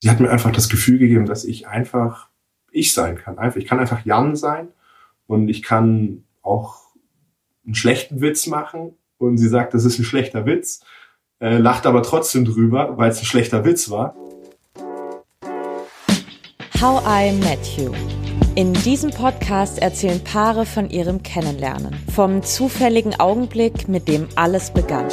sie hat mir einfach das Gefühl gegeben, dass ich einfach ich sein kann. Einfach, ich kann einfach Jan sein und ich kann auch einen schlechten Witz machen und sie sagt, das ist ein schlechter Witz, äh, lacht aber trotzdem drüber, weil es ein schlechter Witz war. How I Met You. In diesem Podcast erzählen Paare von ihrem Kennenlernen, vom zufälligen Augenblick, mit dem alles begann.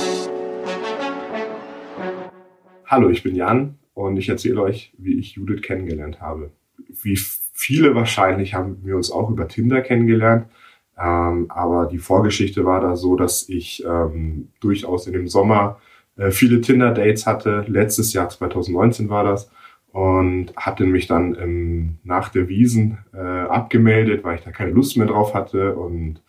Hallo, ich bin Jan und ich erzähle euch, wie ich Judith kennengelernt habe. Wie viele wahrscheinlich haben wir uns auch über Tinder kennengelernt. Ähm, aber die Vorgeschichte war da so, dass ich ähm, durchaus in dem Sommer äh, viele Tinder-Dates hatte. Letztes Jahr, 2019 war das. Und hatte mich dann ähm, nach der Wiesen äh, abgemeldet, weil ich da keine Lust mehr drauf hatte. Und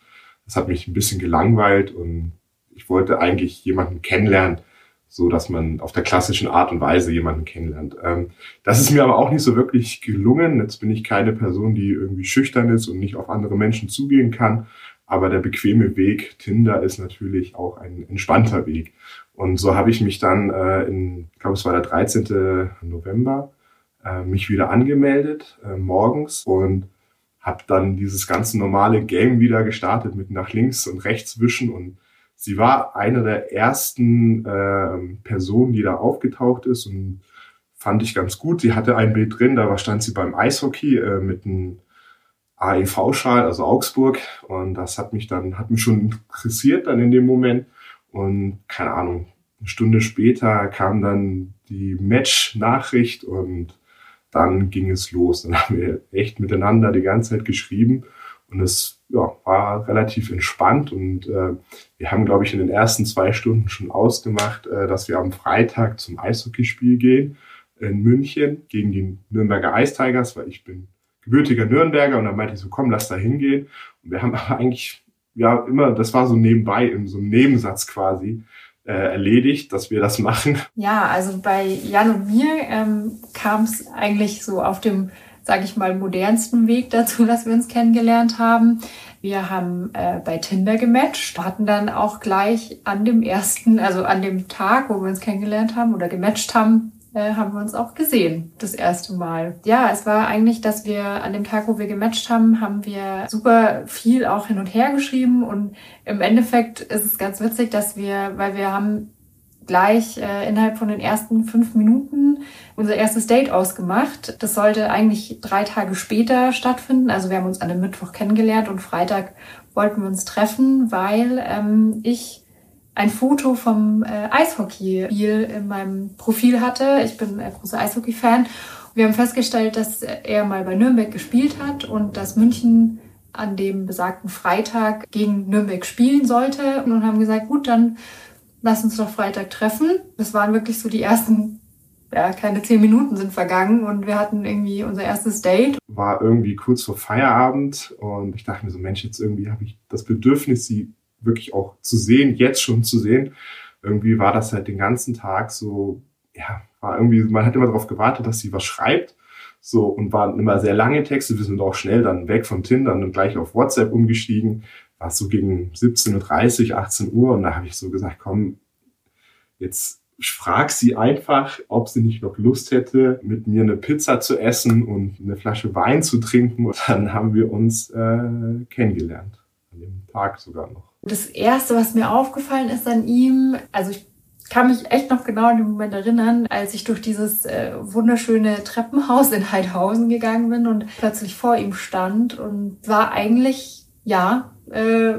das hat mich ein bisschen gelangweilt. Und ich wollte eigentlich jemanden kennenlernen, so dass man auf der klassischen Art und Weise jemanden kennenlernt. Ähm, das ist mir aber auch nicht so wirklich gelungen. Jetzt bin ich keine Person, die irgendwie schüchtern ist und nicht auf andere Menschen zugehen kann. Aber der bequeme Weg Tinder ist natürlich auch ein entspannter Weg. Und so habe ich mich dann äh, in, ich glaube es war der 13. November, äh, mich wieder angemeldet äh, morgens und habe dann dieses ganze normale Game wieder gestartet mit nach links und rechts wischen und sie war eine der ersten äh, Personen, die da aufgetaucht ist und fand ich ganz gut. Sie hatte ein Bild drin, da stand sie beim Eishockey äh, mit einem AEV-Schal, also Augsburg. Und das hat mich dann, hat mich schon interessiert dann in dem Moment. Und keine Ahnung, eine Stunde später kam dann die Match-Nachricht und dann ging es los. Dann haben wir echt miteinander die ganze Zeit geschrieben. Und es ja, war relativ entspannt und äh, wir haben, glaube ich, in den ersten zwei Stunden schon ausgemacht, äh, dass wir am Freitag zum Eishockeyspiel gehen in München gegen die Nürnberger Ice Tigers, weil ich bin gebürtiger Nürnberger und dann meinte ich so, komm, lass da hingehen. Und wir haben aber eigentlich, ja, immer, das war so nebenbei, in so einem Nebensatz quasi, äh, erledigt, dass wir das machen. Ja, also bei Jan und mir ähm, kam es eigentlich so auf dem sage ich mal, modernsten Weg dazu, dass wir uns kennengelernt haben. Wir haben äh, bei Tinder gematcht, hatten dann auch gleich an dem ersten, also an dem Tag, wo wir uns kennengelernt haben oder gematcht haben, äh, haben wir uns auch gesehen, das erste Mal. Ja, es war eigentlich, dass wir an dem Tag, wo wir gematcht haben, haben wir super viel auch hin und her geschrieben und im Endeffekt ist es ganz witzig, dass wir, weil wir haben gleich äh, innerhalb von den ersten fünf Minuten unser erstes Date ausgemacht. Das sollte eigentlich drei Tage später stattfinden. Also wir haben uns an dem Mittwoch kennengelernt und Freitag wollten wir uns treffen, weil ähm, ich ein Foto vom äh, Eishockey-Spiel in meinem Profil hatte. Ich bin ein großer Eishockey-Fan. Wir haben festgestellt, dass er mal bei Nürnberg gespielt hat und dass München an dem besagten Freitag gegen Nürnberg spielen sollte und haben gesagt, gut, dann lass uns doch Freitag treffen. Das waren wirklich so die ersten, ja, keine zehn Minuten sind vergangen und wir hatten irgendwie unser erstes Date. War irgendwie kurz vor Feierabend und ich dachte mir so, Mensch, jetzt irgendwie habe ich das Bedürfnis, sie wirklich auch zu sehen, jetzt schon zu sehen. Irgendwie war das halt den ganzen Tag so, ja, war irgendwie, man hat immer darauf gewartet, dass sie was schreibt. So, und waren immer sehr lange Texte. Wir sind auch schnell dann weg von Tinder und gleich auf WhatsApp umgestiegen war es so gegen 17.30 Uhr, 18 Uhr und da habe ich so gesagt, komm, jetzt frag sie einfach, ob sie nicht noch Lust hätte, mit mir eine Pizza zu essen und eine Flasche Wein zu trinken. Und dann haben wir uns äh, kennengelernt. An dem Tag sogar noch. Das Erste, was mir aufgefallen ist an ihm, also ich kann mich echt noch genau an den Moment erinnern, als ich durch dieses äh, wunderschöne Treppenhaus in Heidhausen gegangen bin und plötzlich vor ihm stand und war eigentlich, ja, äh,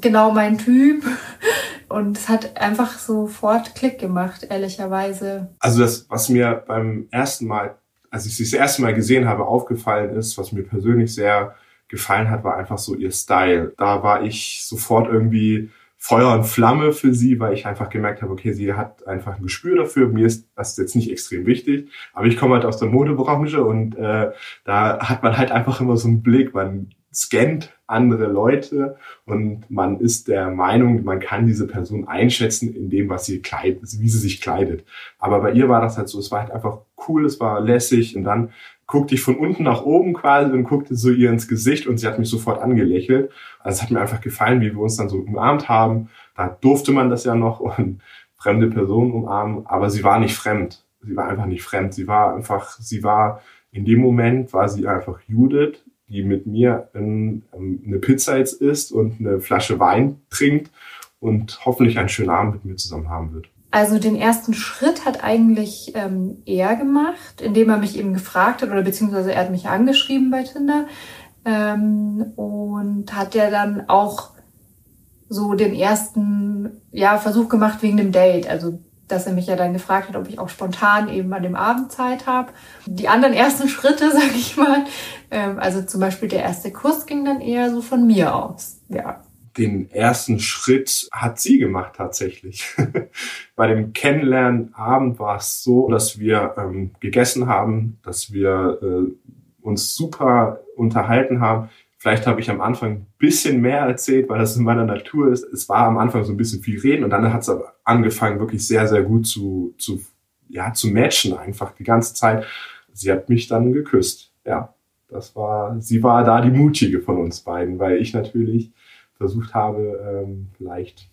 genau mein Typ. Und es hat einfach sofort Klick gemacht, ehrlicherweise. Also das, was mir beim ersten Mal, als ich sie das erste Mal gesehen habe, aufgefallen ist, was mir persönlich sehr gefallen hat, war einfach so ihr Style. Da war ich sofort irgendwie Feuer und Flamme für sie, weil ich einfach gemerkt habe, okay, sie hat einfach ein Gespür dafür. Mir ist das jetzt nicht extrem wichtig, aber ich komme halt aus der Modebranche und äh, da hat man halt einfach immer so einen Blick, man scannt andere Leute und man ist der Meinung, man kann diese Person einschätzen in dem, was sie kleidet, wie sie sich kleidet. Aber bei ihr war das halt so, es war halt einfach cool, es war lässig und dann guckte ich von unten nach oben quasi und guckte so ihr ins Gesicht und sie hat mich sofort angelächelt. Also es hat mir einfach gefallen, wie wir uns dann so umarmt haben. Da durfte man das ja noch und fremde Personen umarmen, aber sie war nicht fremd sie war einfach nicht fremd. Sie war einfach, sie war, in dem Moment war sie einfach Judith, die mit mir in, ähm, eine Pizza jetzt isst und eine Flasche Wein trinkt und hoffentlich einen schönen Abend mit mir zusammen haben wird. Also den ersten Schritt hat eigentlich ähm, er gemacht, indem er mich eben gefragt hat oder beziehungsweise er hat mich angeschrieben bei Tinder ähm, und hat ja dann auch so den ersten ja, Versuch gemacht wegen dem Date. Also dass er mich ja dann gefragt hat, ob ich auch spontan eben an dem Abend Zeit habe. Die anderen ersten Schritte, sag ich mal, ähm, also zum Beispiel der erste Kuss ging dann eher so von mir aus. Ja. Den ersten Schritt hat sie gemacht tatsächlich. Bei dem Kennenlernabend war es so, dass wir ähm, gegessen haben, dass wir äh, uns super unterhalten haben. Vielleicht habe ich am Anfang ein bisschen mehr erzählt, weil das in meiner Natur ist. Es war am Anfang so ein bisschen viel reden und dann hat es aber angefangen, wirklich sehr, sehr gut zu, zu, ja, zu matchen einfach die ganze Zeit. Sie hat mich dann geküsst. Ja, das war, sie war da die mutige von uns beiden, weil ich natürlich versucht habe, ähm, vielleicht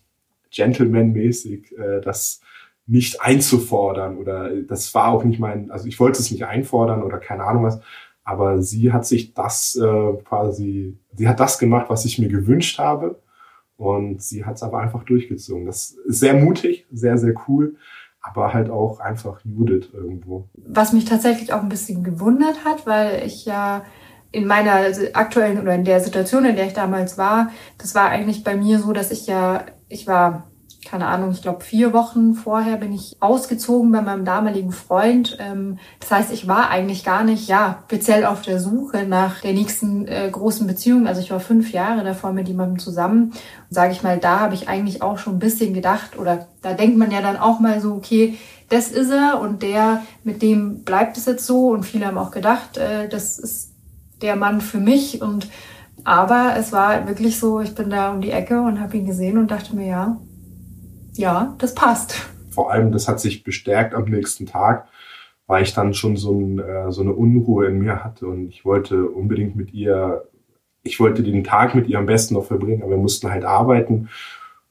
gentleman-mäßig äh, das nicht einzufordern oder das war auch nicht mein, also ich wollte es nicht einfordern oder keine Ahnung was, aber sie hat sich das äh, quasi, sie hat das gemacht, was ich mir gewünscht habe. Und sie hat es aber einfach durchgezogen. Das ist sehr mutig, sehr, sehr cool, aber halt auch einfach Judith irgendwo. Was mich tatsächlich auch ein bisschen gewundert hat, weil ich ja in meiner aktuellen oder in der Situation, in der ich damals war, das war eigentlich bei mir so, dass ich ja, ich war keine Ahnung, ich glaube vier Wochen vorher bin ich ausgezogen bei meinem damaligen Freund. Ähm, das heißt, ich war eigentlich gar nicht, ja, speziell auf der Suche nach der nächsten äh, großen Beziehung. Also ich war fünf Jahre davor mit jemandem zusammen. Und sage ich mal, da habe ich eigentlich auch schon ein bisschen gedacht oder da denkt man ja dann auch mal so, okay, das ist er und der, mit dem bleibt es jetzt so. Und viele haben auch gedacht, äh, das ist der Mann für mich und aber es war wirklich so, ich bin da um die Ecke und habe ihn gesehen und dachte mir, ja, ja, das passt. Vor allem, das hat sich bestärkt am nächsten Tag, weil ich dann schon so, ein, äh, so eine Unruhe in mir hatte und ich wollte unbedingt mit ihr, ich wollte den Tag mit ihr am besten noch verbringen, aber wir mussten halt arbeiten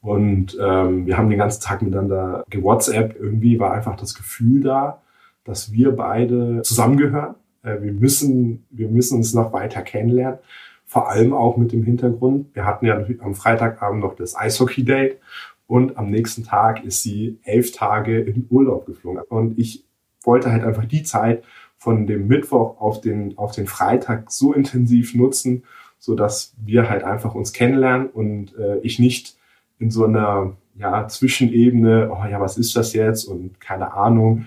und ähm, wir haben den ganzen Tag miteinander gewhatsApp. Irgendwie war einfach das Gefühl da, dass wir beide zusammengehören. Äh, wir müssen, wir müssen uns noch weiter kennenlernen. Vor allem auch mit dem Hintergrund. Wir hatten ja am Freitagabend noch das Eishockey-Date und am nächsten Tag ist sie elf Tage in Urlaub geflogen. Und ich wollte halt einfach die Zeit von dem Mittwoch auf den, auf den Freitag so intensiv nutzen, so dass wir halt einfach uns kennenlernen und äh, ich nicht in so einer ja, Zwischenebene, oh ja, was ist das jetzt und keine Ahnung,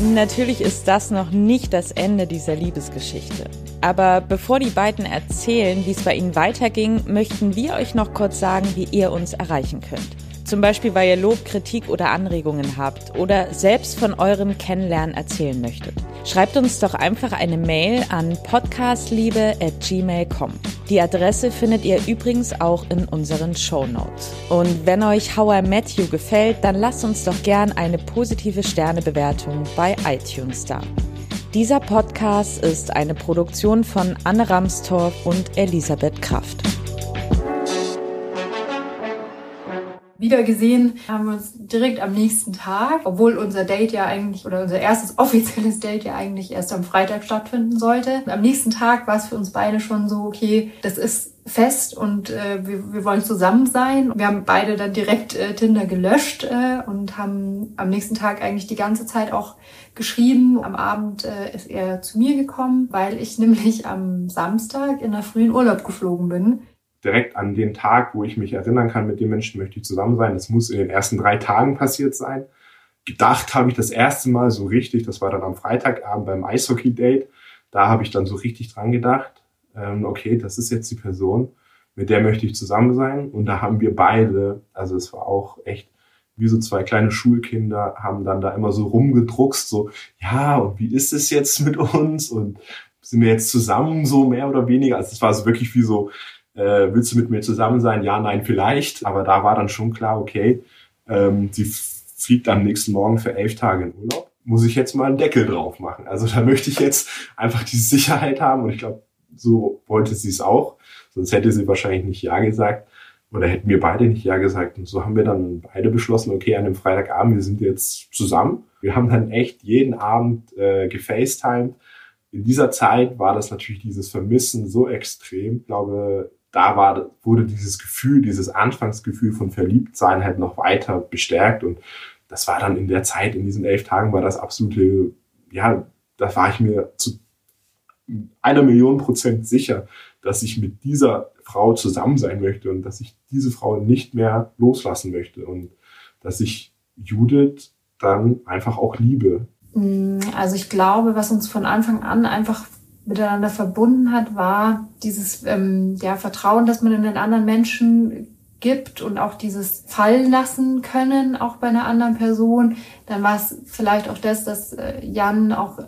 Natürlich ist das noch nicht das Ende dieser Liebesgeschichte. Aber bevor die beiden erzählen, wie es bei ihnen weiterging, möchten wir euch noch kurz sagen, wie ihr uns erreichen könnt. Zum Beispiel, weil ihr Lob, Kritik oder Anregungen habt oder selbst von eurem Kennenlernen erzählen möchtet. Schreibt uns doch einfach eine Mail an podcastliebe.gmail.com. Die Adresse findet ihr übrigens auch in unseren Show Notes. Und wenn euch How I Met You gefällt, dann lasst uns doch gern eine positive Sternebewertung bei iTunes da. Dieser Podcast ist eine Produktion von Anne Ramstorff und Elisabeth Kraft. Wieder gesehen haben wir uns direkt am nächsten Tag, obwohl unser Date ja eigentlich oder unser erstes offizielles Date ja eigentlich erst am Freitag stattfinden sollte. Am nächsten Tag war es für uns beide schon so, okay, das ist fest und äh, wir, wir wollen zusammen sein. Wir haben beide dann direkt äh, Tinder gelöscht äh, und haben am nächsten Tag eigentlich die ganze Zeit auch geschrieben. Am Abend äh, ist er zu mir gekommen, weil ich nämlich am Samstag in der frühen Urlaub geflogen bin direkt an den Tag, wo ich mich erinnern kann, mit dem Menschen möchte ich zusammen sein. Das muss in den ersten drei Tagen passiert sein. Gedacht habe ich das erste Mal so richtig, das war dann am Freitagabend beim Eishockey-Date. Da habe ich dann so richtig dran gedacht, ähm, okay, das ist jetzt die Person, mit der möchte ich zusammen sein. Und da haben wir beide, also es war auch echt wie so zwei kleine Schulkinder, haben dann da immer so rumgedruckst, so, ja, und wie ist es jetzt mit uns? Und sind wir jetzt zusammen, so mehr oder weniger? Also es war so wirklich wie so, äh, willst du mit mir zusammen sein? Ja, nein, vielleicht. Aber da war dann schon klar, okay, ähm, sie fliegt am nächsten Morgen für elf Tage in Urlaub. Muss ich jetzt mal einen Deckel drauf machen? Also da möchte ich jetzt einfach die Sicherheit haben und ich glaube, so wollte sie es auch. Sonst hätte sie wahrscheinlich nicht Ja gesagt. Oder hätten wir beide nicht Ja gesagt. Und so haben wir dann beide beschlossen, okay, an dem Freitagabend, wir sind jetzt zusammen. Wir haben dann echt jeden Abend äh, gefacetimed. In dieser Zeit war das natürlich dieses Vermissen so extrem. Ich glaube, da war, wurde dieses Gefühl, dieses Anfangsgefühl von Verliebtsein halt noch weiter bestärkt. Und das war dann in der Zeit, in diesen elf Tagen, war das absolute, ja, da war ich mir zu einer Million Prozent sicher, dass ich mit dieser Frau zusammen sein möchte und dass ich diese Frau nicht mehr loslassen möchte und dass ich Judith dann einfach auch liebe. Mm, also ich glaube, was uns von Anfang an einfach miteinander verbunden hat, war dieses ähm, ja, Vertrauen, das man in den anderen Menschen gibt und auch dieses fallen lassen können, auch bei einer anderen Person. Dann war es vielleicht auch das, dass äh, Jan auch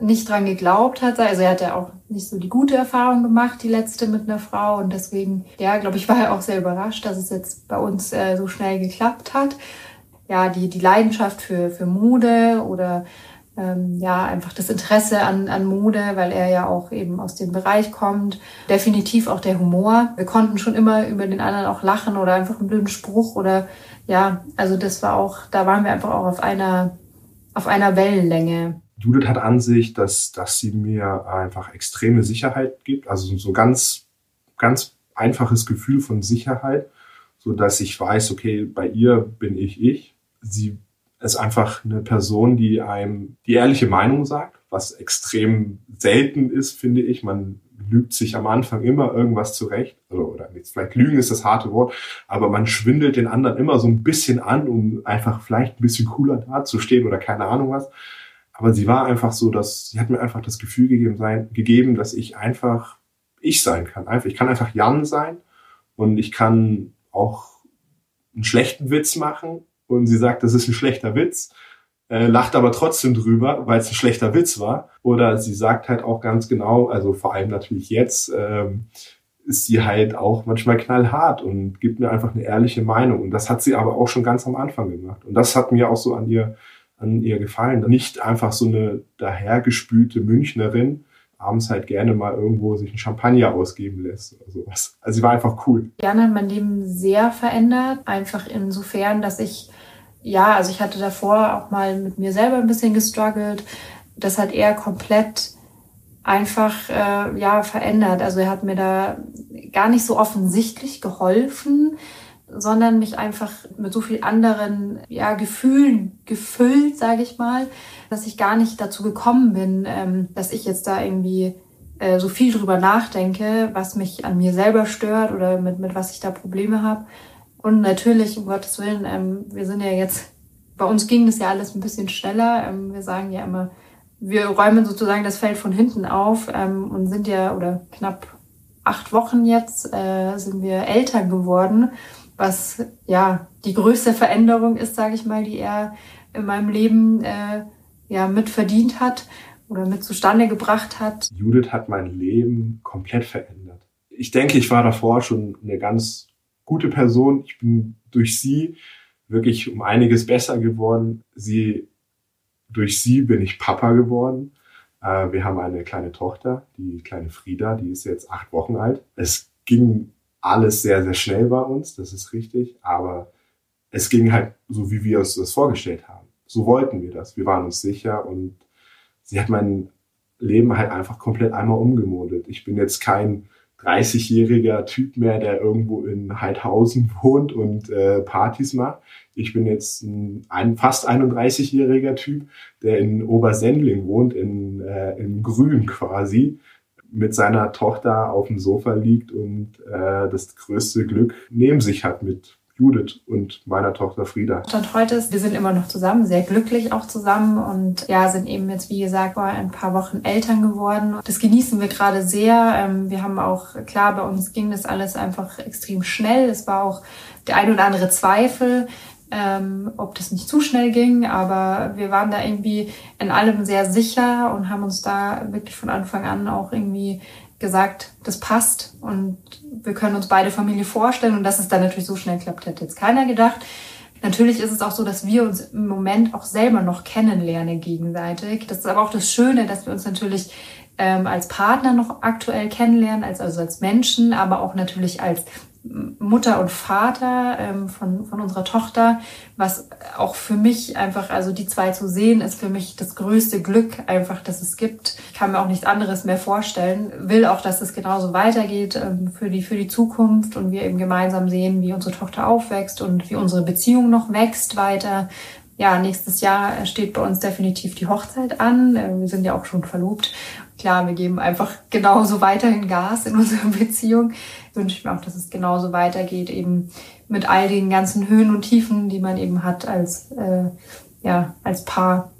nicht dran geglaubt hat. Also er hat ja auch nicht so die gute Erfahrung gemacht, die letzte mit einer Frau. Und deswegen, ja, glaube ich, war er auch sehr überrascht, dass es jetzt bei uns äh, so schnell geklappt hat. Ja, die, die Leidenschaft für, für Mode oder ähm, ja, einfach das Interesse an, an Mode, weil er ja auch eben aus dem Bereich kommt. Definitiv auch der Humor. Wir konnten schon immer über den anderen auch lachen oder einfach einen blöden Spruch oder ja, also das war auch, da waren wir einfach auch auf einer, auf einer Wellenlänge. Judith hat an sich, dass, dass sie mir einfach extreme Sicherheit gibt, also so ganz, ganz einfaches Gefühl von Sicherheit, so dass ich weiß, okay, bei ihr bin ich ich. Sie ist einfach eine Person, die einem die ehrliche Meinung sagt, was extrem selten ist, finde ich. Man lügt sich am Anfang immer irgendwas zurecht, oder, oder nicht, vielleicht lügen ist das harte Wort, aber man schwindelt den anderen immer so ein bisschen an, um einfach vielleicht ein bisschen cooler dazustehen oder keine Ahnung was. Aber sie war einfach so, dass sie hat mir einfach das Gefühl gegeben, sein, gegeben, dass ich einfach ich sein kann. Einfach, ich kann einfach Jan sein und ich kann auch einen schlechten Witz machen und sie sagt, das ist ein schlechter Witz, äh, lacht aber trotzdem drüber, weil es ein schlechter Witz war. Oder sie sagt halt auch ganz genau, also vor allem natürlich jetzt, ähm, ist sie halt auch manchmal knallhart und gibt mir einfach eine ehrliche Meinung. Und das hat sie aber auch schon ganz am Anfang gemacht. Und das hat mir auch so an ihr an ihr gefallen. Nicht einfach so eine dahergespülte Münchnerin, abends halt gerne mal irgendwo sich ein Champagner ausgeben lässt oder sowas. Also sie war einfach cool. Jan hat mein Leben sehr verändert, einfach insofern, dass ich, ja, also ich hatte davor auch mal mit mir selber ein bisschen gestruggelt. Das hat er komplett einfach äh, ja verändert. Also er hat mir da gar nicht so offensichtlich geholfen, sondern mich einfach mit so viel anderen ja, Gefühlen gefüllt, sage ich mal, dass ich gar nicht dazu gekommen bin, ähm, dass ich jetzt da irgendwie äh, so viel drüber nachdenke, was mich an mir selber stört oder mit, mit was ich da Probleme habe. Und natürlich, um Gottes Willen, ähm, wir sind ja jetzt, bei uns ging das ja alles ein bisschen schneller. Ähm, wir sagen ja immer, wir räumen sozusagen das Feld von hinten auf ähm, und sind ja, oder knapp acht Wochen jetzt, äh, sind wir Eltern geworden was ja die größte Veränderung ist, sage ich mal, die er in meinem Leben äh, ja mit verdient hat oder mit zustande gebracht hat. Judith hat mein Leben komplett verändert. Ich denke, ich war davor schon eine ganz gute Person. Ich bin durch sie wirklich um einiges besser geworden. Sie, durch sie bin ich Papa geworden. Äh, wir haben eine kleine Tochter, die kleine Frieda, die ist jetzt acht Wochen alt. Es ging alles sehr, sehr schnell bei uns, das ist richtig, aber es ging halt so, wie wir uns das vorgestellt haben. So wollten wir das. Wir waren uns sicher und sie hat mein Leben halt einfach komplett einmal umgemodelt. Ich bin jetzt kein 30-jähriger Typ mehr, der irgendwo in Heidhausen wohnt und äh, Partys macht. Ich bin jetzt ein, ein fast 31-jähriger Typ, der in Obersendling wohnt, in, äh, in Grün quasi mit seiner Tochter auf dem Sofa liegt und äh, das größte Glück neben sich hat mit Judith und meiner Tochter Frieda. Stand heute ist, wir sind immer noch zusammen, sehr glücklich auch zusammen und ja, sind eben jetzt, wie gesagt, vor ein paar Wochen Eltern geworden. Das genießen wir gerade sehr. Ähm, wir haben auch, klar, bei uns ging das alles einfach extrem schnell. Es war auch der ein oder andere Zweifel ähm, ob das nicht zu schnell ging, aber wir waren da irgendwie in allem sehr sicher und haben uns da wirklich von Anfang an auch irgendwie gesagt, das passt und wir können uns beide Familie vorstellen und dass es dann natürlich so schnell klappt, hätte jetzt keiner gedacht. Natürlich ist es auch so, dass wir uns im Moment auch selber noch kennenlernen gegenseitig. Das ist aber auch das Schöne, dass wir uns natürlich ähm, als Partner noch aktuell kennenlernen, als, also als Menschen, aber auch natürlich als Mutter und Vater ähm, von, von unserer Tochter, was auch für mich einfach, also die zwei zu sehen, ist für mich das größte Glück einfach, dass es gibt. Ich kann mir auch nichts anderes mehr vorstellen. Will auch, dass es genauso weitergeht ähm, für, die, für die Zukunft und wir eben gemeinsam sehen, wie unsere Tochter aufwächst und wie unsere Beziehung noch wächst weiter. Ja, nächstes Jahr steht bei uns definitiv die Hochzeit an. Äh, wir sind ja auch schon verlobt klar, wir geben einfach genauso weiterhin Gas in unserer Beziehung. Wünsche ich mir auch, dass es genauso weitergeht, eben mit all den ganzen Höhen und Tiefen, die man eben hat als, äh, ja, als Paar.